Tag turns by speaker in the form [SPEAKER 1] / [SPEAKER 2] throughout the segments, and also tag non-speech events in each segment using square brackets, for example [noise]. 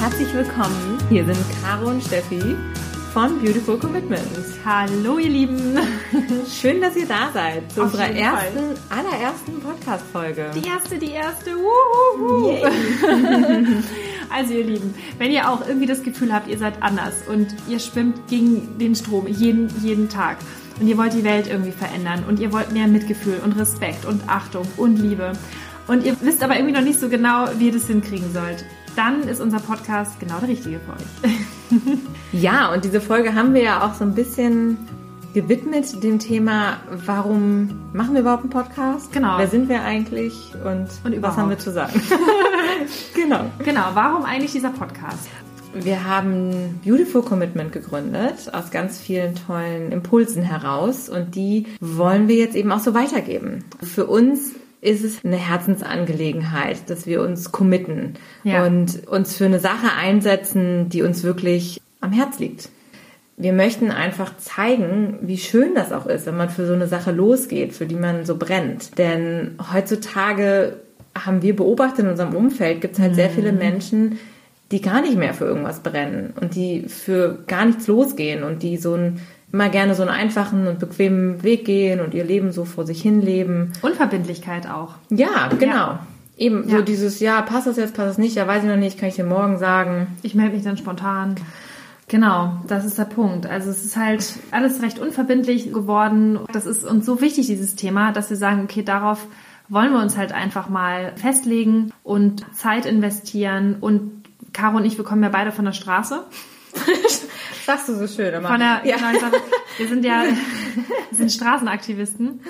[SPEAKER 1] herzlich willkommen. Hier sind Caro und Steffi von Beautiful Commitments.
[SPEAKER 2] Hallo ihr Lieben. [laughs]
[SPEAKER 1] Schön, dass ihr da seid zu
[SPEAKER 2] Auf
[SPEAKER 1] unserer ersten, allerersten Podcast-Folge.
[SPEAKER 2] Die erste, die erste. Wuhu. [laughs] Also ihr Lieben, wenn ihr auch irgendwie das Gefühl habt, ihr seid anders und ihr schwimmt gegen den Strom jeden, jeden Tag und ihr wollt die Welt irgendwie verändern und ihr wollt mehr Mitgefühl und Respekt und Achtung und Liebe und ihr wisst aber irgendwie noch nicht so genau, wie ihr das hinkriegen sollt, dann ist unser Podcast genau der richtige für euch. [laughs]
[SPEAKER 1] Ja, und diese Folge haben wir ja auch so ein bisschen gewidmet dem Thema, warum machen wir überhaupt einen Podcast?
[SPEAKER 2] Genau.
[SPEAKER 1] Wer sind wir eigentlich und,
[SPEAKER 2] Und
[SPEAKER 1] was haben wir zu sagen? [laughs] genau.
[SPEAKER 2] Genau, warum eigentlich dieser Podcast?
[SPEAKER 1] Wir haben Beautiful Commitment gegründet, aus ganz vielen tollen Impulsen heraus und die wollen wir jetzt eben auch so weitergeben. Für uns ist es eine Herzensangelegenheit, dass wir uns committen
[SPEAKER 2] Ja.
[SPEAKER 1] und uns für eine Sache einsetzen, die uns wirklich am Herz liegt. Wir möchten einfach zeigen, wie schön das auch ist, wenn man für so eine Sache losgeht, für die man so brennt. Denn heutzutage haben wir beobachtet in unserem Umfeld, gibt es halt sehr viele Menschen, die gar nicht mehr für irgendwas brennen und die für gar nichts losgehen und die so ein, immer gerne so einen einfachen und bequemen Weg gehen und ihr Leben so vor sich hin leben.
[SPEAKER 2] Unverbindlichkeit auch.
[SPEAKER 1] Ja, genau.
[SPEAKER 2] Ja.
[SPEAKER 1] Eben so
[SPEAKER 2] Ja.
[SPEAKER 1] dieses, ja, passt das jetzt, passt das nicht, ja, weiß ich noch nicht, kann ich dir morgen sagen.
[SPEAKER 2] Ich melde mich dann spontan. Genau, das ist der Punkt. Also es ist halt alles recht unverbindlich geworden. Das ist uns so wichtig, dieses Thema, dass wir sagen, okay, darauf wollen wir uns halt einfach mal festlegen und Zeit investieren. Und Caro und ich, wir kommen ja beide von der Straße. [laughs]
[SPEAKER 1] Sagst du so schön, aber.
[SPEAKER 2] Von der,
[SPEAKER 1] ja.
[SPEAKER 2] genau, ich sag, wir sind ja [laughs] wir sind Straßenaktivisten.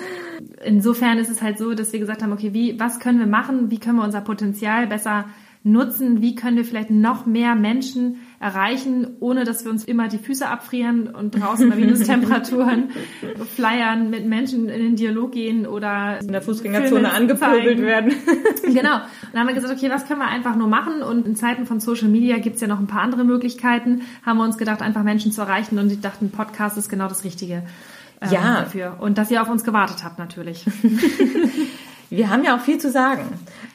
[SPEAKER 2] Insofern ist es halt so, dass wir gesagt haben, okay, wie, was können wir machen? Wie können wir unser Potenzial besser nutzen? Wie können wir vielleicht noch mehr Menschen erreichen, ohne dass wir uns immer die Füße abfrieren und draußen bei Minustemperaturen [laughs] flyern, mit Menschen in den Dialog gehen oder
[SPEAKER 1] in der Fußgängerzone angepöbelt werden. [laughs]
[SPEAKER 2] Genau. Und dann haben wir gesagt, okay, was können wir einfach nur machen? Und in Zeiten von Social Media gibt's ja noch ein paar andere Möglichkeiten. Haben wir uns gedacht, einfach Menschen zu erreichen. Und ich dachte, ein Podcast ist genau das Richtige ähm,
[SPEAKER 1] Ja.
[SPEAKER 2] dafür. Und dass ihr auf uns gewartet habt, natürlich. [laughs]
[SPEAKER 1] Wir haben ja auch viel zu sagen.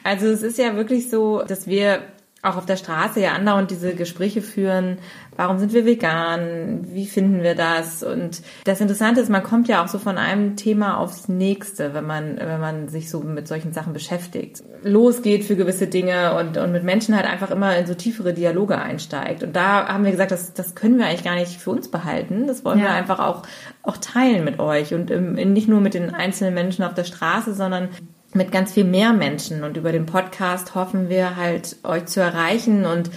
[SPEAKER 1] Also es ist ja wirklich so, dass wir auch auf der Straße ja andauernd diese Gespräche führen. Warum sind wir vegan? Wie finden wir das? Und das Interessante ist, man kommt ja auch so von einem Thema aufs nächste, wenn man, wenn man sich so mit solchen Sachen beschäftigt. Losgeht für gewisse Dinge und, und mit Menschen halt einfach immer in so tiefere Dialoge einsteigt. Und da haben wir gesagt, das, das können wir eigentlich gar nicht für uns behalten. Das wollen wir
[SPEAKER 2] Ja.
[SPEAKER 1] einfach auch, auch teilen mit euch und ähm, nicht nur mit den einzelnen Menschen auf der Straße, sondern mit ganz viel mehr Menschen. Und über den Podcast hoffen wir halt, euch zu erreichen und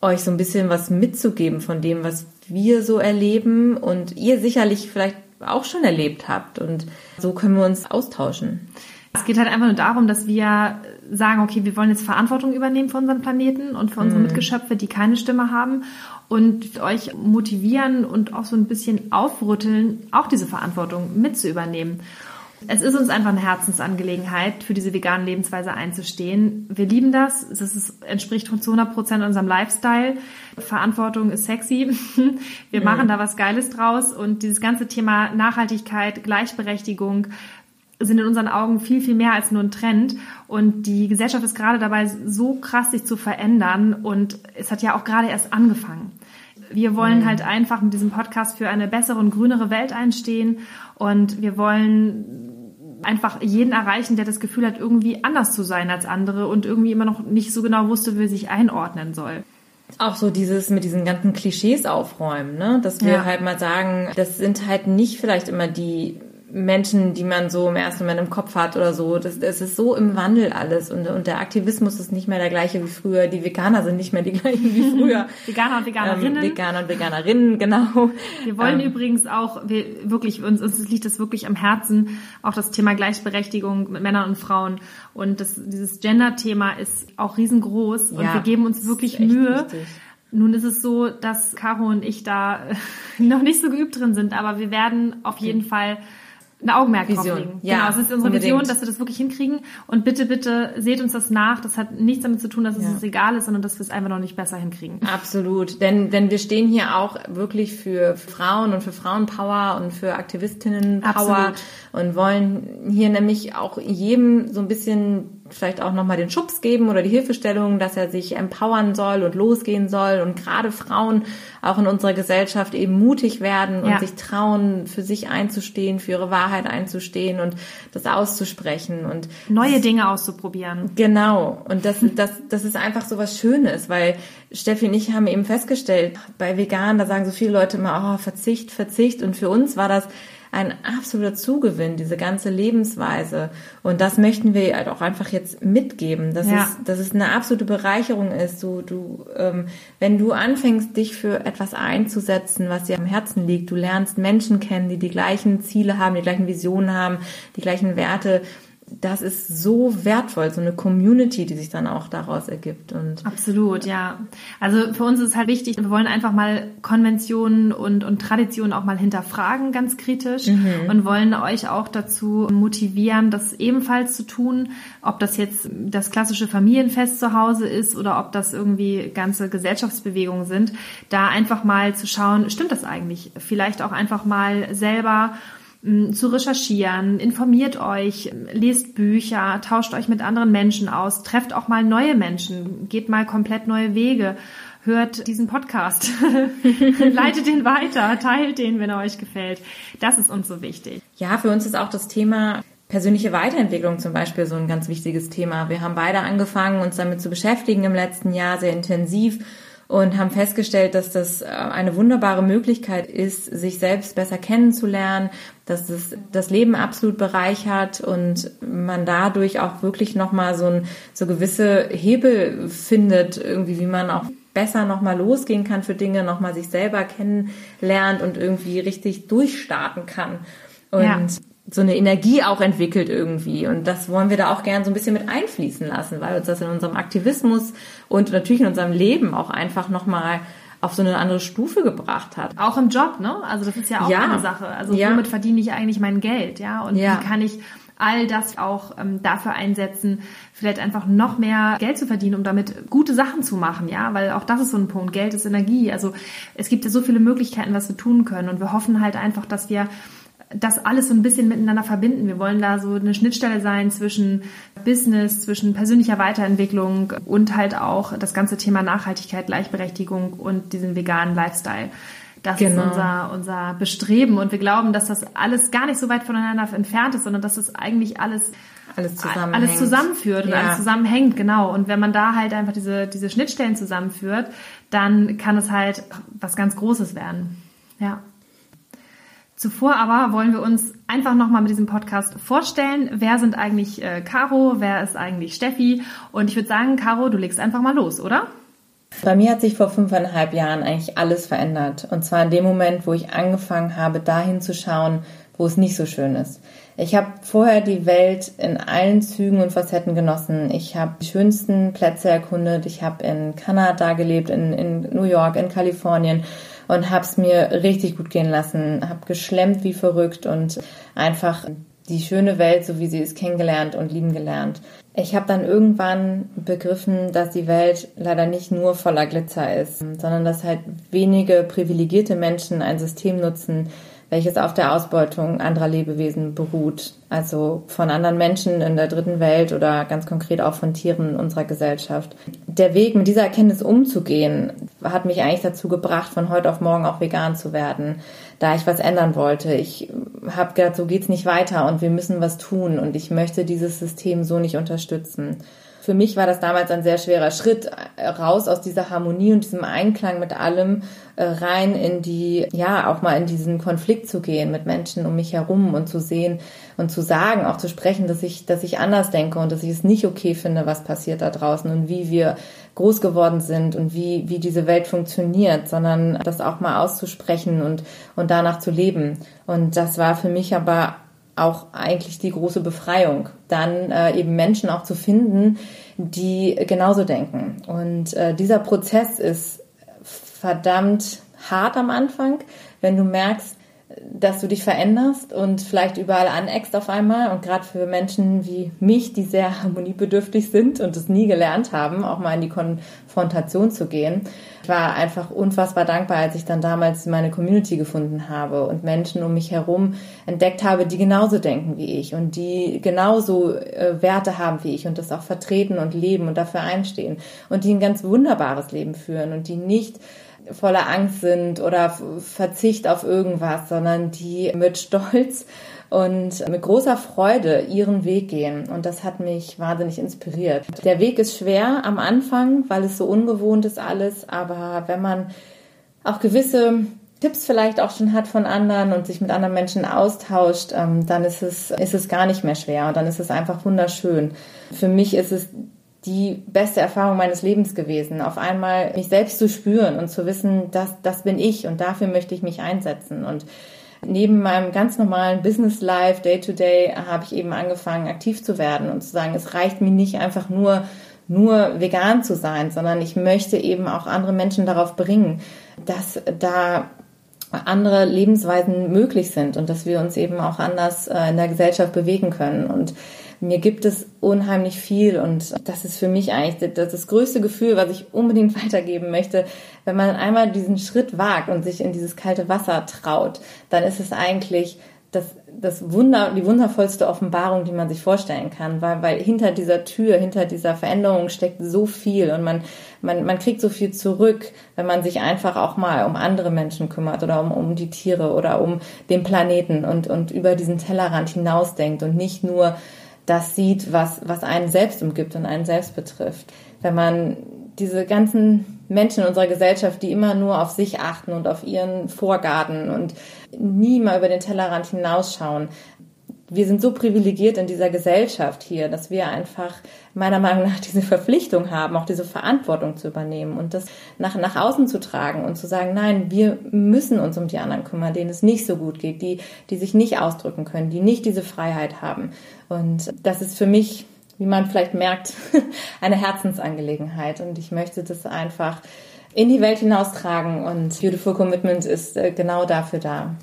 [SPEAKER 1] euch so ein bisschen was mitzugeben von dem, was wir so erleben und ihr sicherlich vielleicht auch schon erlebt habt. Und so können wir uns austauschen.
[SPEAKER 2] Es geht halt einfach nur darum, dass wir sagen, okay, wir wollen jetzt Verantwortung übernehmen für unseren Planeten und für unsere Mitgeschöpfe, die keine Stimme haben und euch motivieren und auch so ein bisschen aufrütteln, auch diese Verantwortung mit zu übernehmen. Es ist uns einfach eine Herzensangelegenheit, für diese vegane Lebensweise einzustehen. Wir lieben das. Es ist, entspricht zu 100 Prozent unserem Lifestyle. Verantwortung ist sexy. [laughs] Wir machen da was Geiles draus. Und dieses ganze Thema Nachhaltigkeit, Gleichberechtigung, sind in unseren Augen viel, viel mehr als nur ein Trend. Und die Gesellschaft ist gerade dabei, so krass sich zu verändern. Und es hat ja auch gerade erst angefangen. Wir wollen halt einfach mit diesem Podcast für eine bessere und grünere Welt einstehen. Und wir wollen einfach jeden erreichen, der das Gefühl hat, irgendwie anders zu sein als andere und irgendwie immer noch nicht so genau wusste, wie er sich einordnen soll.
[SPEAKER 1] Auch so dieses mit diesen ganzen Klischees aufräumen, ne? Dass wir
[SPEAKER 2] Ja.
[SPEAKER 1] halt mal sagen, das sind halt nicht vielleicht immer die Menschen, die man so im ersten Moment im Kopf hat oder so. Das, es ist so im Wandel alles und, und der Aktivismus ist nicht mehr der gleiche wie früher. Die Veganer sind nicht mehr die [laughs] gleichen wie früher. [laughs]
[SPEAKER 2] Veganer und Veganerinnen.
[SPEAKER 1] Ähm, Veganer und Veganerinnen, [laughs] genau.
[SPEAKER 2] Wir wollen
[SPEAKER 1] Ähm,
[SPEAKER 2] übrigens auch, wir wirklich, uns, uns liegt das wirklich am Herzen, auch das Thema Gleichberechtigung mit Männern und Frauen. Und das, dieses Gender-Thema ist auch riesengroß und
[SPEAKER 1] Ja,
[SPEAKER 2] wir geben uns
[SPEAKER 1] das
[SPEAKER 2] wirklich Mühe.
[SPEAKER 1] wichtig.
[SPEAKER 2] Nun ist es so, dass Caro und ich da noch nicht so geübt drin sind, aber wir werden auf jeden Fall ein Augenmerk
[SPEAKER 1] Vision.
[SPEAKER 2] drauflegen.
[SPEAKER 1] Ja,
[SPEAKER 2] genau, es ist unsere
[SPEAKER 1] unbedingt.
[SPEAKER 2] Vision, dass wir das wirklich hinkriegen. Und bitte, bitte seht uns das nach. Das hat nichts damit zu tun, dass es
[SPEAKER 1] Ja.
[SPEAKER 2] uns egal ist, sondern dass wir es einfach noch nicht besser hinkriegen.
[SPEAKER 1] Absolut, denn, denn wir stehen hier auch wirklich für Frauen und für Frauenpower und für Aktivistinnenpower
[SPEAKER 2] Absolut.
[SPEAKER 1] und wollen hier nämlich auch jedem so ein bisschen vielleicht auch nochmal den Schubs geben oder die Hilfestellung, dass er sich empowern soll und losgehen soll und gerade Frauen auch in unserer Gesellschaft eben mutig werden und ja. sich trauen, für sich einzustehen, für ihre Wahrheit einzustehen und das auszusprechen und
[SPEAKER 2] neue Dinge auszuprobieren.
[SPEAKER 1] Genau. Und das, das, das ist einfach so was Schönes, weil Steffi und ich haben eben festgestellt, bei Vegan, da sagen so viele Leute immer, oh, Verzicht, Verzicht. Und für uns war das ein absoluter Zugewinn, diese ganze Lebensweise. Und das möchten wir halt auch einfach jetzt mitgeben, dass, ja. es, dass es eine absolute Bereicherung ist. Du, du, ähm, wenn du anfängst, dich für etwas einzusetzen, was dir am Herzen liegt, du lernst Menschen kennen, die die gleichen Ziele haben, die gleichen Visionen haben, die gleichen Werte das ist so wertvoll, so eine Community, die sich dann auch daraus ergibt. Und
[SPEAKER 2] Absolut, ja. Also für uns ist es halt wichtig, wir wollen einfach mal Konventionen und, und Traditionen auch mal hinterfragen, ganz kritisch, mhm. und wollen euch auch dazu motivieren, das ebenfalls zu tun, ob das jetzt das klassische Familienfest zu Hause ist oder ob das irgendwie ganze Gesellschaftsbewegungen sind, da einfach mal zu schauen, stimmt das eigentlich? Vielleicht auch einfach mal selber zu recherchieren, informiert euch, lest Bücher, tauscht euch mit anderen Menschen aus, trefft auch mal neue Menschen, geht mal komplett neue Wege, hört diesen Podcast, [laughs] [laughs] leitet den weiter, teilt den, wenn er euch gefällt. Das ist uns so wichtig.
[SPEAKER 1] Ja, für uns ist auch das Thema persönliche Weiterentwicklung zum Beispiel so ein ganz wichtiges Thema. Wir haben beide angefangen, uns damit zu beschäftigen im letzten Jahr sehr intensiv und haben festgestellt, dass das äh, eine wunderbare Möglichkeit ist, sich selbst besser kennenzulernen, dass es das Leben absolut bereichert und man dadurch auch wirklich nochmal so ein, so gewisse Hebel findet, irgendwie, wie man auch besser nochmal losgehen kann für Dinge, nochmal sich selber kennenlernt und irgendwie richtig durchstarten kann. Und ja so eine Energie auch entwickelt irgendwie. Und das wollen wir da auch gern so ein bisschen mit einfließen lassen, weil uns das in unserem Aktivismus und natürlich in unserem Leben auch einfach nochmal auf so eine andere Stufe gebracht hat.
[SPEAKER 2] Auch im Job, ne? Also das ist ja auch ja. eine Sache. Also ja. womit verdiene ich eigentlich mein Geld, ja? Und ja. wie kann ich all das auch ähm, dafür einsetzen, vielleicht einfach noch mehr Geld zu verdienen, um damit gute Sachen zu machen, ja, weil auch das ist so ein Punkt. Geld ist Energie. Also es gibt ja so viele Möglichkeiten, was wir tun können und wir hoffen halt einfach, dass wir das alles so ein bisschen miteinander verbinden. Wir wollen da so eine Schnittstelle sein zwischen Business, zwischen persönlicher Weiterentwicklung und halt auch das ganze Thema Nachhaltigkeit, Gleichberechtigung und diesen veganen Lifestyle. Das genau. ist unser, unser Bestreben und wir glauben, dass das alles gar nicht so weit voneinander entfernt ist, sondern dass das eigentlich alles
[SPEAKER 1] alles,
[SPEAKER 2] alles zusammenführt und ja. alles zusammenhängt, genau. Und wenn man da halt einfach diese, diese Schnittstellen zusammenführt, dann kann es halt was ganz Großes werden. Ja. Zuvor aber wollen wir uns einfach nochmal mit diesem Podcast vorstellen. Wer sind eigentlich äh, Caro? Wer ist eigentlich Steffi? Und ich würde sagen, Caro, du legst einfach mal los, oder?
[SPEAKER 1] Bei mir hat sich vor fünfeinhalb Jahren eigentlich alles verändert. Und zwar in dem Moment, wo ich angefangen habe, dahin zu schauen, wo es nicht so schön ist. Ich habe vorher die Welt in allen Zügen und Facetten genossen. Ich habe die schönsten Plätze erkundet. Ich habe in Kanada gelebt, in, in New York, in Kalifornien und habe es mir richtig gut gehen lassen, habe geschlemmt wie verrückt und einfach die schöne Welt, so wie sie ist, kennengelernt und lieben gelernt. Ich habe dann irgendwann begriffen, dass die Welt leider nicht nur voller Glitzer ist, sondern dass halt wenige privilegierte Menschen ein System nutzen, welches auf der Ausbeutung anderer Lebewesen beruht, also von anderen Menschen in der dritten Welt oder ganz konkret auch von Tieren in unserer Gesellschaft. Der Weg, mit dieser Erkenntnis umzugehen, hat mich eigentlich dazu gebracht, von heute auf morgen auch vegan zu werden, da ich was ändern wollte. Ich habe gedacht, so geht's nicht weiter und wir müssen was tun und ich möchte dieses System so nicht unterstützen für mich war das damals ein sehr schwerer Schritt, raus aus dieser Harmonie und diesem Einklang mit allem, äh, rein in die, ja, auch mal in diesen Konflikt zu gehen mit Menschen um mich herum und zu sehen und zu sagen, auch zu sprechen, dass ich, dass ich anders denke und dass ich es nicht okay finde, was passiert da draußen und wie wir groß geworden sind und wie, wie diese Welt funktioniert, sondern das auch mal auszusprechen und, und danach zu leben. Und das war für mich aber auch eigentlich die große Befreiung, dann äh, eben Menschen auch zu finden, die genauso denken. Und äh, dieser Prozess ist verdammt hart am Anfang, wenn du merkst, dass du dich veränderst und vielleicht überall aneckst auf einmal. Und gerade für Menschen wie mich, die sehr [laughs] harmoniebedürftig sind und es nie gelernt haben, auch mal in die Konfrontation zu gehen, ich war einfach unfassbar dankbar, als ich dann damals meine Community gefunden habe und Menschen um mich herum entdeckt habe, die genauso denken wie ich und die genauso äh, Werte haben wie ich und das auch vertreten und leben und dafür einstehen und die ein ganz wunderbares Leben führen und die nicht voller Angst sind oder Verzicht auf irgendwas, sondern die mit Stolz und mit großer Freude ihren Weg gehen. Und das hat mich wahnsinnig inspiriert. Der Weg ist schwer am Anfang, weil es so ungewohnt ist alles, aber wenn man auch gewisse Tipps vielleicht auch schon hat von anderen und sich mit anderen Menschen austauscht, ähm, dann ist es, ist es gar nicht mehr schwer und dann ist es einfach wunderschön. Für mich ist es die beste Erfahrung meines Lebens gewesen, auf einmal mich selbst zu spüren und zu wissen, dass das bin ich und dafür möchte ich mich einsetzen. Und neben meinem ganz normalen Business Life, Day to Day, habe ich eben angefangen, aktiv zu werden und zu sagen, es reicht mir nicht einfach nur nur vegan zu sein, sondern ich möchte eben auch andere Menschen darauf bringen, dass da andere Lebensweisen möglich sind und dass wir uns eben auch anders äh, in der Gesellschaft bewegen können. Und mir gibt es unheimlich viel und das ist für mich eigentlich das, das größte Gefühl, was ich unbedingt [laughs] weitergeben möchte. Wenn man einmal diesen Schritt wagt und sich in dieses kalte Wasser traut, dann ist es eigentlich das, das Wunder, die wundervollste Offenbarung, die man sich vorstellen kann, weil, weil hinter dieser Tür, hinter dieser Veränderung steckt so viel und man, man, man kriegt so viel zurück, wenn man sich einfach auch mal um andere Menschen kümmert oder um, um die Tiere oder um den Planeten und, und über diesen Tellerrand hinausdenkt und nicht nur das sieht, was, was einen selbst umgibt und einen selbst betrifft. Wenn man diese ganzen Menschen in unserer Gesellschaft, die immer nur auf sich achten und auf ihren Vorgarten und nie mal über den Tellerrand hinausschauen, wir sind so privilegiert in dieser Gesellschaft hier, dass wir einfach meiner Meinung nach [laughs] diese Verpflichtung haben, auch diese Verantwortung zu übernehmen und das nach, nach außen zu tragen und zu sagen, nein, wir müssen uns um die anderen kümmern, denen es nicht so gut geht, die, die sich nicht ausdrücken können, die nicht diese Freiheit haben. Und das ist für mich, wie man vielleicht merkt, [laughs] eine Herzensangelegenheit und ich möchte das einfach in die Welt hinaustragen und Beautiful Commitment ist äh, genau dafür da.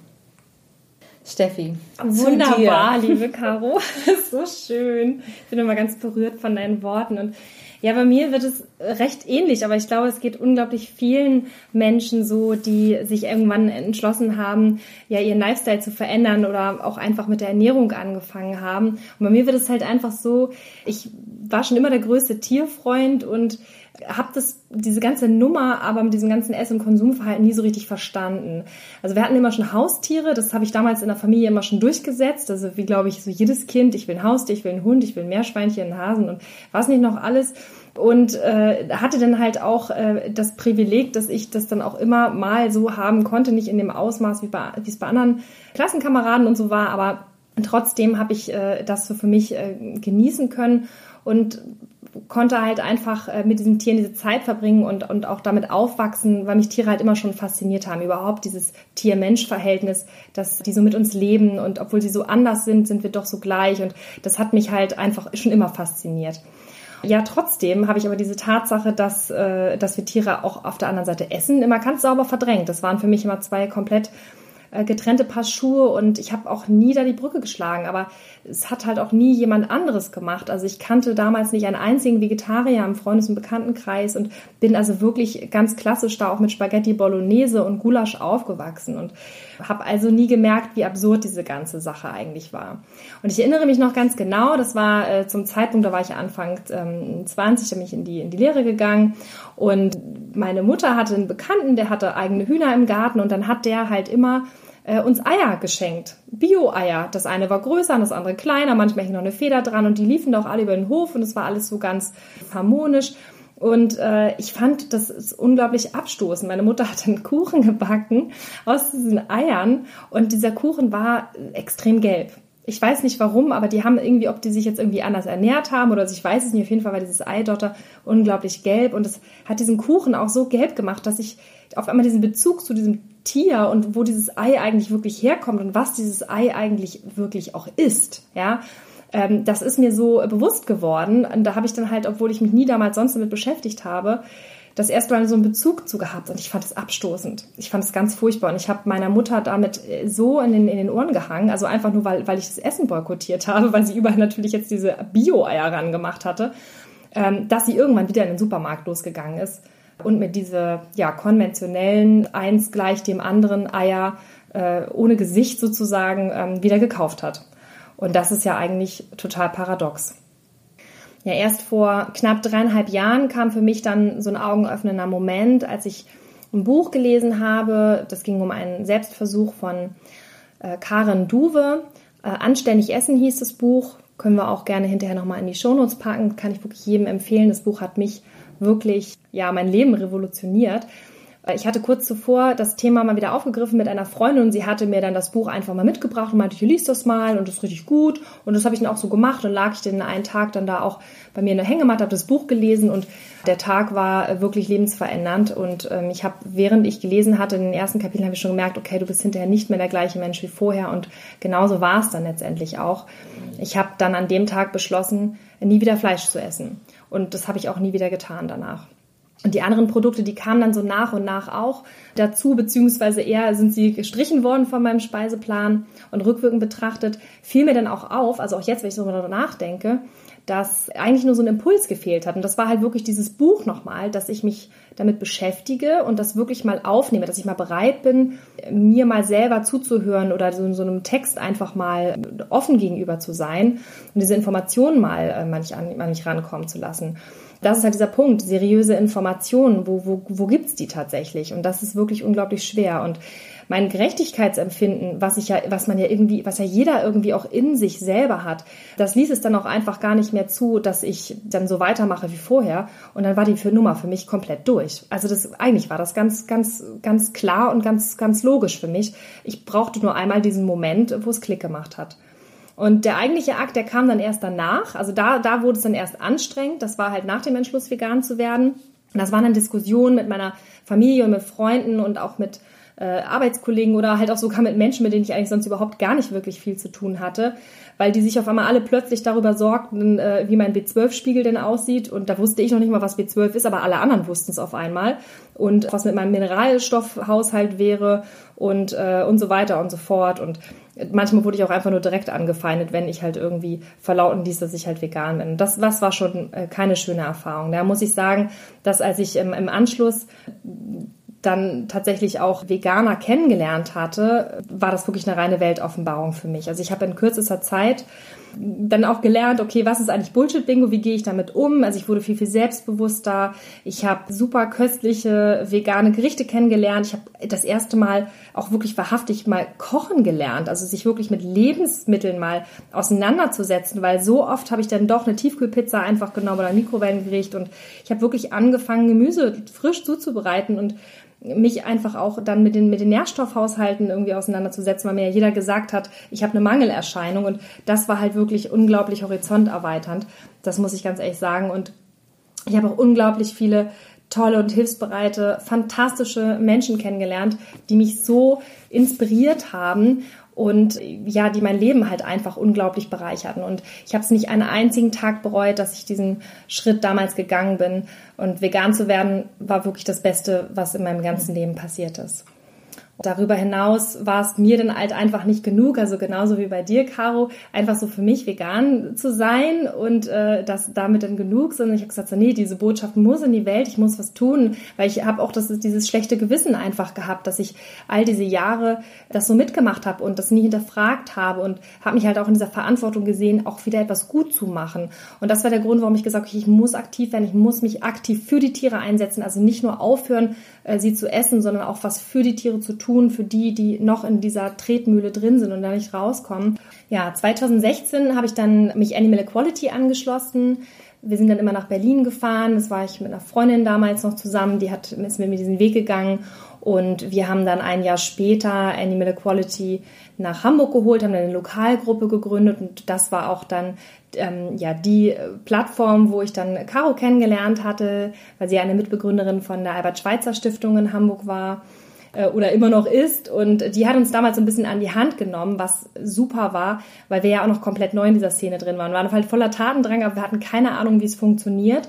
[SPEAKER 1] Steffi.
[SPEAKER 2] Wunderbar, liebe [laughs] Caro. [laughs] so schön. Ich bin immer ganz berührt von deinen Worten. Und ja, bei mir wird es recht ähnlich, aber ich glaube, es geht unglaublich vielen Menschen so, die sich irgendwann entschlossen haben, ja, ihren Lifestyle zu verändern oder auch einfach mit der Ernährung angefangen haben. Und bei mir wird es halt einfach so, ich war schon immer der größte Tierfreund und habe das diese ganze Nummer aber mit diesem ganzen Ess- und Konsumverhalten nie so richtig verstanden. Also wir hatten immer schon Haustiere, das habe ich damals in der Familie immer schon durchgesetzt. Also wie glaube ich so jedes Kind, ich will ein Haustier, ich will einen Hund, ich will ein Meerschweinchen, einen Hasen und was nicht noch alles. Und äh, hatte dann halt auch äh, das Privileg, dass ich das dann auch immer mal so haben konnte, nicht in dem Ausmaß, wie, bei, wie es bei anderen Klassenkameraden und so war, aber trotzdem habe ich äh, das so für mich äh, genießen können und konnte halt einfach äh, mit diesen Tieren diese Zeit verbringen und, und auch damit aufwachsen, weil mich Tiere halt immer schon fasziniert haben. Überhaupt dieses Tier-Mensch-Verhältnis, dass die so mit uns leben und obwohl sie so anders sind, sind wir doch so gleich und das hat mich halt einfach schon immer fasziniert. Ja, trotzdem habe ich aber diese Tatsache, dass, äh, dass wir Tiere auch auf der anderen Seite essen, immer ganz sauber verdrängt. Das waren für mich immer zwei komplett getrennte Paar Schuhe und ich habe auch nie da die Brücke geschlagen, aber es hat halt auch nie jemand anderes gemacht. Also ich kannte damals nicht einen einzigen Vegetarier im Freundes- und Bekanntenkreis und bin also wirklich ganz klassisch da auch mit Spaghetti Bolognese und Gulasch aufgewachsen und habe also nie gemerkt, wie absurd diese ganze Sache eigentlich war. Und ich erinnere mich noch ganz genau, das war äh, zum Zeitpunkt, da war ich Anfang ähm, 20, da bin ich in die, in die Lehre gegangen und meine Mutter hatte einen Bekannten, der hatte eigene Hühner im Garten und dann hat der halt immer äh, uns Eier geschenkt. Bio-Eier. Das eine war größer und das andere kleiner, manchmal hing noch eine Feder dran und die liefen doch alle über den Hof und es war alles so ganz harmonisch. Und äh, ich fand das ist unglaublich abstoßend. Meine Mutter hat einen Kuchen gebacken aus diesen Eiern und dieser Kuchen war extrem gelb. Ich weiß nicht warum, aber die haben irgendwie, ob die sich jetzt irgendwie anders ernährt haben oder ich weiß es nicht. Auf jeden Fall war dieses Eidotter unglaublich gelb und es hat diesen Kuchen auch so gelb gemacht, dass ich auf einmal diesen Bezug zu diesem Tier und wo dieses Ei eigentlich wirklich herkommt und was dieses Ei eigentlich wirklich auch ist, ja, ähm, das ist mir so bewusst geworden. Und da habe ich dann halt, obwohl ich mich nie damals sonst damit beschäftigt habe, das erste Mal so einen Bezug zu gehabt und ich fand es abstoßend. Ich fand es ganz furchtbar und ich habe meiner Mutter damit äh, so in den, in den Ohren gehangen, also einfach nur, weil, weil ich das Essen boykottiert habe, weil sie überall natürlich jetzt diese Bio-Eier rangemacht hatte, ähm, dass sie irgendwann wieder in den Supermarkt losgegangen ist und mir diese ja, konventionellen, eins gleich dem anderen Eier äh, ohne Gesicht sozusagen ähm, wieder gekauft hat. Und das ist ja eigentlich total paradox. Ja, erst vor knapp dreieinhalb Jahren kam für mich dann so ein augenöffnender Moment, als ich ein Buch gelesen habe. Das ging um einen Selbstversuch von äh, Karen Duwe. Äh, Anständig essen hieß das Buch. Können wir auch gerne hinterher nochmal in die Shownotes packen. Kann ich wirklich jedem empfehlen. Das Buch hat mich wirklich, ja, mein Leben revolutioniert. Ich hatte kurz zuvor das Thema mal wieder aufgegriffen mit einer Freundin und sie hatte mir dann das Buch einfach mal mitgebracht und meinte, ich liest das mal und das ist richtig gut. Und das habe ich dann auch so gemacht und lag ich den einen Tag dann da auch bei mir in der Hängematte, habe das Buch gelesen und der Tag war wirklich lebensverändernd. Und ähm, ich habe, während ich gelesen hatte, in den ersten Kapiteln habe ich schon gemerkt, okay, du bist hinterher nicht mehr der gleiche Mensch wie vorher. Und genauso war es dann letztendlich auch. Ich habe dann an dem Tag beschlossen, nie wieder Fleisch zu essen. Und das habe ich auch nie wieder getan danach. Und die anderen Produkte, die kamen dann so nach und nach auch dazu, beziehungsweise eher sind sie gestrichen worden von meinem Speiseplan. Und rückwirkend betrachtet fiel mir dann auch auf, also auch jetzt, wenn ich so darüber nachdenke, dass eigentlich nur so ein Impuls gefehlt hat. Und das war halt wirklich dieses Buch nochmal, dass ich mich damit beschäftige und das wirklich mal aufnehme, dass ich mal bereit bin, mir mal selber zuzuhören oder so, so einem Text einfach mal offen gegenüber zu sein und diese Informationen mal äh, manchmal an, an mich rankommen zu lassen das ist halt dieser Punkt, seriöse Informationen, wo, wo, wo gibt's die tatsächlich? Und das ist wirklich unglaublich schwer. Und mein Gerechtigkeitsempfinden, was ich ja, was man ja irgendwie, was ja jeder irgendwie auch in sich selber hat, das ließ es dann auch einfach gar nicht mehr zu, dass ich dann so weitermache wie vorher. Und dann war die für Nummer für mich komplett durch. Also das, eigentlich war das ganz, ganz, ganz klar und ganz, ganz logisch für mich. Ich brauchte nur einmal diesen Moment, wo es Klick gemacht hat. Und der eigentliche Akt, der kam dann erst danach. Also da, da wurde es dann erst anstrengend. Das war halt nach dem Entschluss, vegan zu werden. Und das waren dann Diskussionen mit meiner Familie und mit Freunden und auch mit äh, Arbeitskollegen oder halt auch sogar mit Menschen, mit denen ich eigentlich sonst überhaupt gar nicht wirklich viel zu tun hatte, weil die sich auf einmal alle plötzlich darüber sorgten, äh, wie mein B12-Spiegel denn aussieht. Und da wusste ich noch nicht mal, was B12 ist, aber alle anderen wussten es auf einmal. Und was mit meinem Mineralstoffhaushalt wäre und, äh, und so weiter und so fort. Und manchmal wurde ich auch einfach nur direkt angefeindet, wenn ich halt irgendwie verlauten ließ, dass ich halt vegan bin. Das, das war schon äh, keine schöne Erfahrung. Da muss ich sagen, dass als ich im, im Anschluss dann tatsächlich auch Veganer kennengelernt hatte, war das wirklich eine reine Weltoffenbarung für mich. Also ich habe in kürzester Zeit dann auch gelernt, okay, was ist eigentlich Bullshit-Bingo, wie gehe ich damit um? Also ich wurde viel, viel selbstbewusster. Ich habe super köstliche vegane Gerichte kennengelernt. Ich habe das erste Mal auch wirklich wahrhaftig mal kochen gelernt, also sich wirklich mit Lebensmitteln mal auseinanderzusetzen, weil so oft habe ich dann doch eine Tiefkühlpizza einfach genommen oder ein Mikrowellengericht und ich habe wirklich angefangen, Gemüse frisch zuzubereiten und mich einfach auch dann mit den, mit den Nährstoffhaushalten irgendwie auseinanderzusetzen, weil mir ja jeder gesagt hat, ich habe eine Mangelerscheinung und das war halt wirklich unglaublich horizonterweiternd. Das muss ich ganz ehrlich sagen und ich habe auch unglaublich viele tolle und hilfsbereite, fantastische Menschen kennengelernt, die mich so inspiriert haben und ja, die mein Leben halt einfach unglaublich bereicherten. Und ich habe es nicht einen einzigen Tag bereut, dass ich diesen Schritt damals gegangen bin. Und vegan zu werden war wirklich das Beste, was in meinem ganzen Leben passiert ist. Darüber hinaus war es mir dann halt einfach nicht genug, also genauso wie bei dir, Caro, einfach so für mich vegan zu sein und äh, das damit dann genug, sondern ich habe gesagt, so, nee, diese Botschaft muss in die Welt, ich muss was tun, weil ich habe auch das, dieses schlechte Gewissen einfach gehabt, dass ich all diese Jahre das so mitgemacht habe und das nie hinterfragt habe und habe mich halt auch in dieser Verantwortung gesehen, auch wieder etwas gut zu machen. Und das war der Grund, warum ich gesagt habe, ich muss aktiv werden, ich muss mich aktiv für die Tiere einsetzen, also nicht nur aufhören, äh, sie zu essen, sondern auch was für die Tiere zu tun, für die, die noch in dieser Tretmühle drin sind und da nicht rauskommen. Ja, 2016 habe ich dann mich Animal Equality angeschlossen. Wir sind dann immer nach Berlin gefahren. Das war ich mit einer Freundin damals noch zusammen. Die hat, ist mit mir diesen Weg gegangen. Und wir haben dann ein Jahr später Animal Equality nach Hamburg geholt, haben dann eine Lokalgruppe gegründet und das war auch dann ähm, ja die Plattform, wo ich dann Caro kennengelernt hatte, weil sie eine Mitbegründerin von der Albert Schweitzer Stiftung in Hamburg war oder immer noch ist. Und die hat uns damals so ein bisschen an die Hand genommen, was super war, weil wir ja auch noch komplett neu in dieser Szene drin waren. Wir waren halt voller Tatendrang, aber wir hatten keine Ahnung, wie es funktioniert.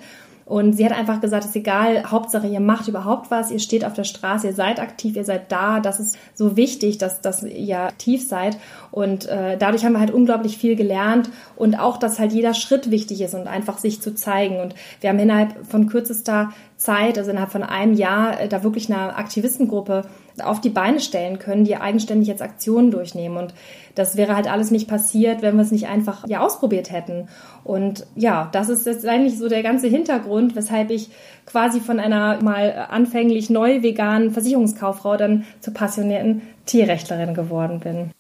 [SPEAKER 3] Und sie hat einfach gesagt, es ist egal, Hauptsache ihr macht überhaupt was, ihr steht auf der Straße, ihr seid aktiv, ihr seid da. Das ist so wichtig, dass, dass ihr aktiv seid. Und äh, dadurch haben wir halt unglaublich viel gelernt und auch, dass halt jeder Schritt wichtig ist und einfach sich zu zeigen. Und wir haben innerhalb von kürzester Zeit, also innerhalb von einem Jahr, äh, da wirklich eine Aktivistengruppe auf die Beine stellen können, die eigenständig jetzt Aktionen durchnehmen. Und das wäre halt alles nicht passiert, wenn wir es nicht einfach ja ausprobiert hätten. Und ja, das ist jetzt eigentlich so der ganze Hintergrund, weshalb ich quasi von einer mal anfänglich neu veganen Versicherungskauffrau dann zur passionierten Tierrechtlerin geworden bin.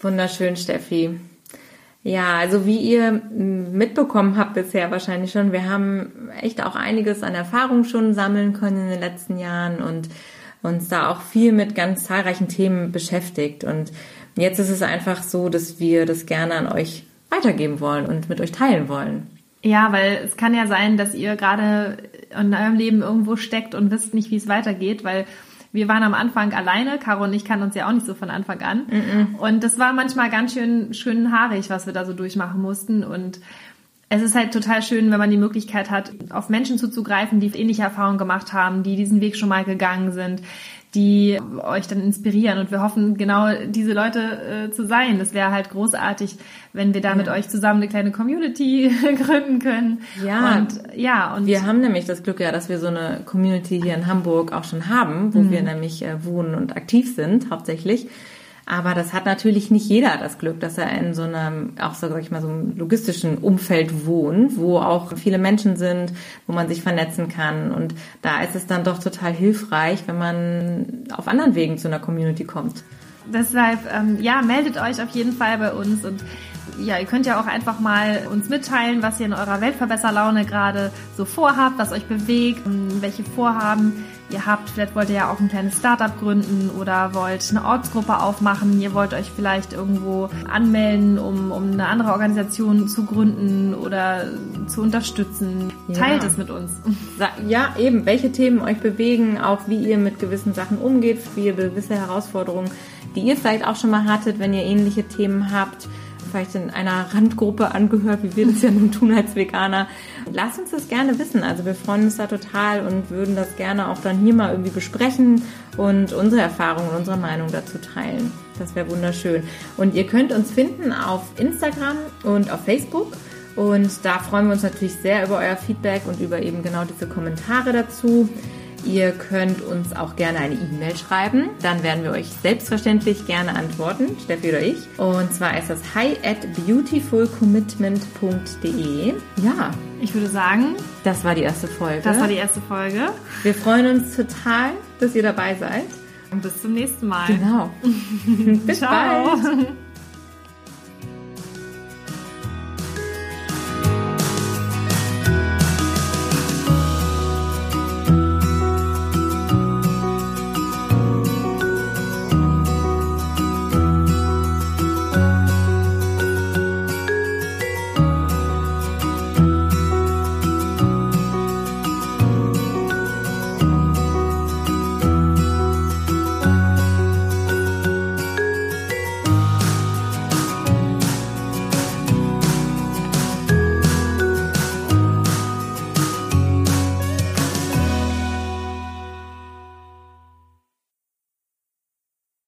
[SPEAKER 1] Wunderschön, Steffi. Ja, also wie ihr mitbekommen habt bisher wahrscheinlich schon, wir haben echt auch einiges an Erfahrung schon sammeln können in den letzten Jahren und uns da auch viel mit ganz zahlreichen Themen beschäftigt. Und jetzt ist es einfach so, dass wir das gerne an euch weitergeben wollen und mit euch teilen wollen.
[SPEAKER 2] Ja, weil es kann ja sein, dass ihr gerade in eurem Leben irgendwo steckt und wisst nicht, wie es weitergeht, weil wir waren am Anfang alleine. Caro und ich kannten uns ja auch nicht so von Anfang an. Mm -mm. Und das war manchmal ganz schön, schön haarig, was wir da so durchmachen mussten. Und es ist halt total schön, wenn man die Möglichkeit hat, auf Menschen zuzugreifen, die ähnliche Erfahrungen gemacht haben, die diesen Weg schon mal gegangen sind, die euch dann inspirieren. Und wir hoffen, genau diese Leute äh, zu sein. Das wäre halt großartig, wenn wir da ja. mit euch zusammen eine kleine Community [laughs] gründen können.
[SPEAKER 1] Ja, und ja, und wir haben nämlich das Glück ja, dass wir so eine Community hier in Hamburg auch schon haben, wo mhm. wir nämlich äh, wohnen und aktiv sind, hauptsächlich. Aber das hat natürlich nicht jeder das Glück, dass er in so einem, auch so, sag ich mal, so einem logistischen Umfeld wohnt, wo auch viele Menschen sind, wo man sich vernetzen kann. Und da ist es dann doch total hilfreich, wenn man auf anderen Wegen zu einer Community kommt.
[SPEAKER 2] Deshalb, ähm, ja, meldet euch auf jeden Fall bei uns und ja, ihr könnt ja auch einfach mal uns mitteilen, was ihr in eurer Weltverbesserlaune gerade so vorhabt, was euch bewegt, welche Vorhaben ihr habt. Vielleicht wollt ihr ja auch ein kleines Startup gründen oder wollt eine Ortsgruppe aufmachen. Ihr wollt euch vielleicht irgendwo anmelden, um, um eine andere Organisation zu gründen oder zu unterstützen. Ja. Teilt es mit uns.
[SPEAKER 1] Ja, eben, welche Themen euch bewegen, auch wie ihr mit gewissen Sachen umgeht, wie ihr gewisse Herausforderungen, die ihr vielleicht auch schon mal hattet, wenn ihr ähnliche Themen habt vielleicht in einer Randgruppe angehört, wie wir das ja nun tun als Veganer. Lasst uns das gerne wissen. Also wir freuen uns da total und würden das gerne auch dann hier mal irgendwie besprechen und unsere Erfahrungen und unsere Meinung dazu teilen. Das wäre wunderschön. Und ihr könnt uns finden auf Instagram und auf Facebook. Und da freuen wir uns natürlich sehr über euer Feedback und über eben genau diese Kommentare dazu. Ihr könnt uns auch gerne eine E-Mail schreiben. Dann werden wir euch selbstverständlich gerne antworten, Steffi oder ich. Und zwar ist das hi at beautifulcommitment.de. Ja.
[SPEAKER 2] Ich würde sagen,
[SPEAKER 1] das war die erste Folge.
[SPEAKER 2] Das war die erste Folge.
[SPEAKER 1] Wir freuen uns total, dass ihr dabei seid.
[SPEAKER 2] Und bis zum nächsten Mal.
[SPEAKER 1] Genau. [laughs] bis Ciao. bald.